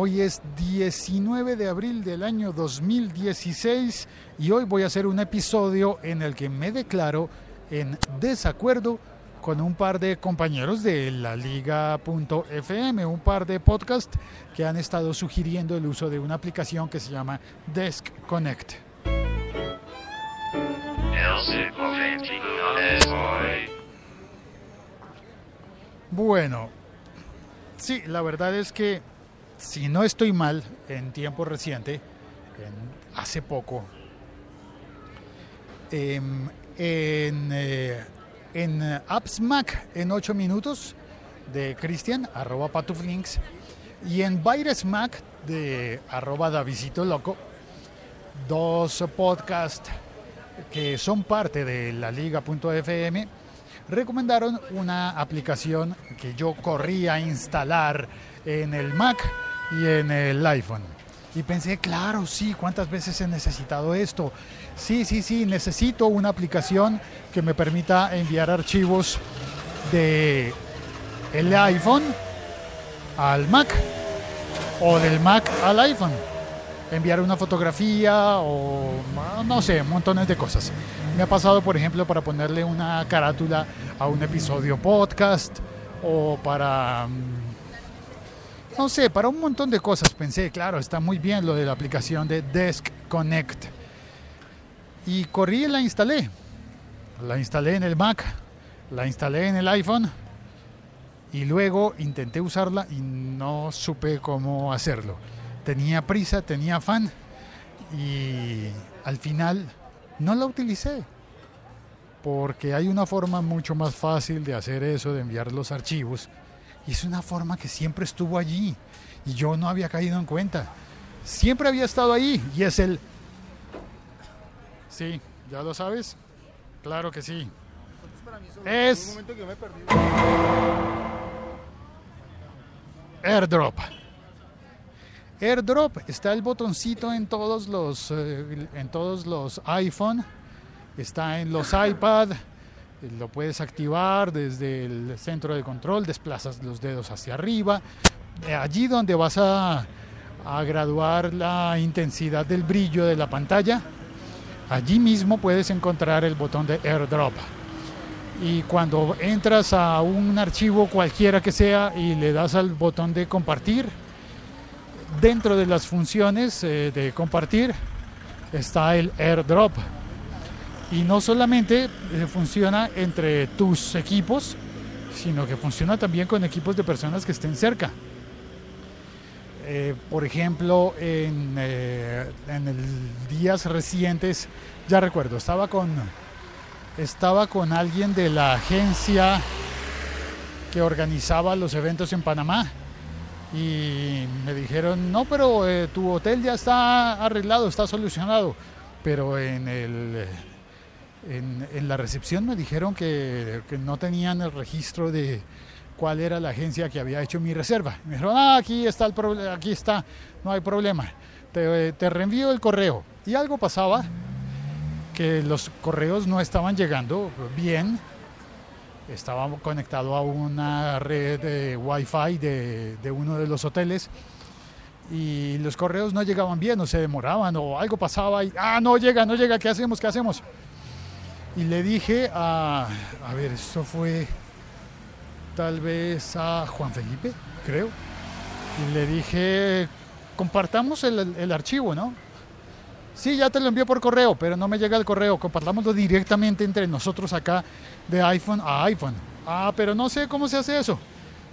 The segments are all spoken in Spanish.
Hoy es 19 de abril del año 2016 y hoy voy a hacer un episodio en el que me declaro en desacuerdo con un par de compañeros de la liga.fm, un par de podcasts que han estado sugiriendo el uso de una aplicación que se llama Desk Connect. Bueno, sí, la verdad es que si no estoy mal, en tiempo reciente, en, hace poco, em, en, eh, en Apps Mac en 8 minutos de Cristian, arroba patuflinks, y en Virus Mac de arroba Davisito Loco, dos podcasts que son parte de la liga.fm, recomendaron una aplicación que yo corrí a instalar en el Mac y en el iPhone. Y pensé, claro, sí, ¿cuántas veces he necesitado esto? Sí, sí, sí, necesito una aplicación que me permita enviar archivos de el iPhone al Mac o del Mac al iPhone. Enviar una fotografía o no sé, montones de cosas. Me ha pasado, por ejemplo, para ponerle una carátula a un episodio podcast o para no sé, para un montón de cosas pensé, claro, está muy bien lo de la aplicación de Desk Connect. Y corrí y la instalé. La instalé en el Mac, la instalé en el iPhone y luego intenté usarla y no supe cómo hacerlo. Tenía prisa, tenía afán y al final no la utilicé porque hay una forma mucho más fácil de hacer eso, de enviar los archivos y es una forma que siempre estuvo allí y yo no había caído en cuenta. Siempre había estado ahí y es el... Sí, ¿ya lo sabes? Claro que sí. Es... AirDrop. AirDrop está el botoncito en todos los eh, en todos los iPhone, está en los iPad, lo puedes activar desde el centro de control, desplazas los dedos hacia arriba. Eh, allí donde vas a, a graduar la intensidad del brillo de la pantalla, allí mismo puedes encontrar el botón de AirDrop. Y cuando entras a un archivo cualquiera que sea y le das al botón de compartir, dentro de las funciones eh, de compartir está el AirDrop y no solamente eh, funciona entre tus equipos, sino que funciona también con equipos de personas que estén cerca. Eh, por ejemplo, en, eh, en el días recientes, ya recuerdo, estaba con, estaba con alguien de la agencia que organizaba los eventos en Panamá y me dijeron, no, pero tu hotel ya está arreglado, está solucionado, pero en el en, la recepción me dijeron que, no tenían el registro de cuál era la agencia que había hecho mi reserva. Me dijeron, ah, aquí está el problema, aquí está, no hay problema. Te, reenvío el correo. Y algo pasaba que los correos no estaban llegando bien. Estaba conectado a una red de Wi-Fi de, de uno de los hoteles y los correos no llegaban bien o se demoraban o algo pasaba y, ah, no llega, no llega, ¿qué hacemos? ¿Qué hacemos? Y le dije a, a ver, esto fue tal vez a Juan Felipe, creo. Y le dije, compartamos el, el archivo, ¿no? Sí, ya te lo envío por correo, pero no me llega el correo. Compartámoslo directamente entre nosotros acá de iPhone a iPhone. Ah, pero no sé cómo se hace eso.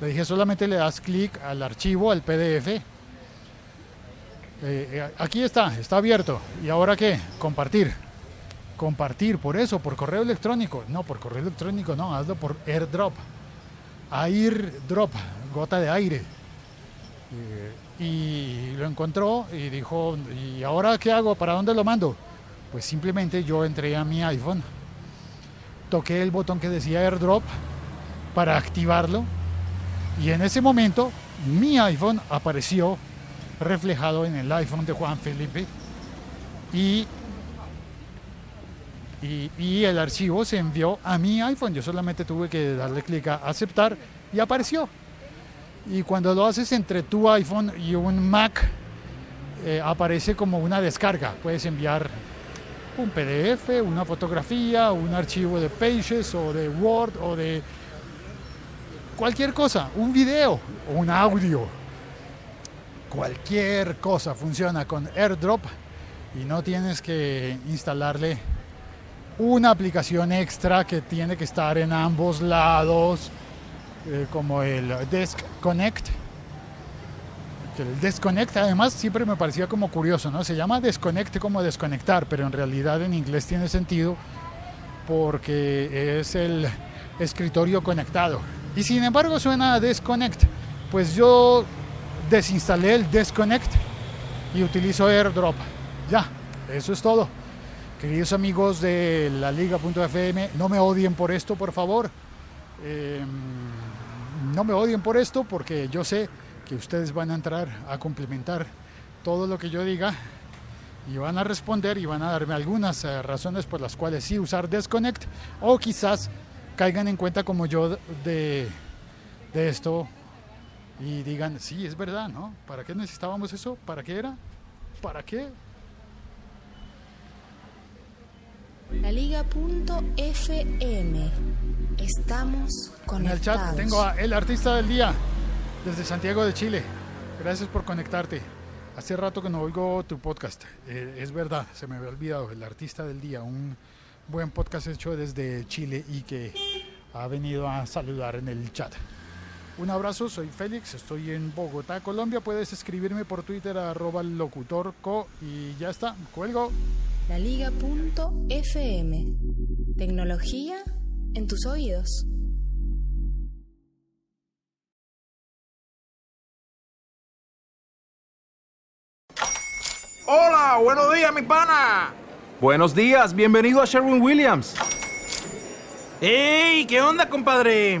Le dije, solamente le das clic al archivo, al PDF. Eh, eh, aquí está, está abierto. ¿Y ahora qué? Compartir. Compartir, por eso, por correo electrónico. No, por correo electrónico no, hazlo por AirDrop. AirDrop, gota de aire. Eh, y lo encontró y dijo, ¿y ahora qué hago? ¿Para dónde lo mando? Pues simplemente yo entré a mi iPhone, toqué el botón que decía AirDrop para activarlo y en ese momento mi iPhone apareció reflejado en el iPhone de Juan Felipe y, y, el archivo se envió a mi iPhone. Yo solamente tuve que darle clic a aceptar y apareció. Y cuando lo haces entre tu iPhone y un Mac, eh, aparece como una descarga. Puedes enviar un PDF, una fotografía, un archivo de Pages o de Word o de cualquier cosa, un video o un audio. Cualquier cosa funciona con AirDrop y no tienes que instalarle una aplicación extra que tiene que estar en ambos lados eh, como el Desk Connect. El Desconnect además siempre me parecía como curioso, ¿no? Se llama Desconnect como desconectar, pero en realidad en inglés tiene sentido porque es el escritorio conectado. Y sin embargo suena a Desconnect. Pues yo desinstalé el Desconnect y utilizo AirDrop. Ya, eso es todo. Queridos amigos de la liga.fm, no me odien por esto, por favor. Eh, no me odien por esto porque yo sé que ustedes van a entrar a complementar todo lo que yo diga y van a responder y van a darme algunas eh, razones por las cuales sí usar Desconnect o quizás caigan en cuenta como yo de, de esto y digan, sí, es verdad, ¿no? ¿Para qué necesitábamos eso? ¿Para qué era? ¿Para qué? La Liga.fm. Estamos En el conectados. chat tengo a el artista del día desde Santiago de Chile. Gracias por conectarte. Hace rato que no oigo tu podcast. Eh, es verdad, se me había olvidado. El artista del día, un buen podcast hecho desde Chile y que ha venido a saludar en el chat. Un abrazo, soy Félix, estoy en Bogotá, Colombia. Puedes escribirme por Twitter a arroba locutorco y ya está, cuelgo. La Liga.fm. Tecnología en tus oídos. Hola, buenos días, mi pana. Buenos días, bienvenido a Sherwin Williams. ¡Ey! ¿Qué onda, compadre?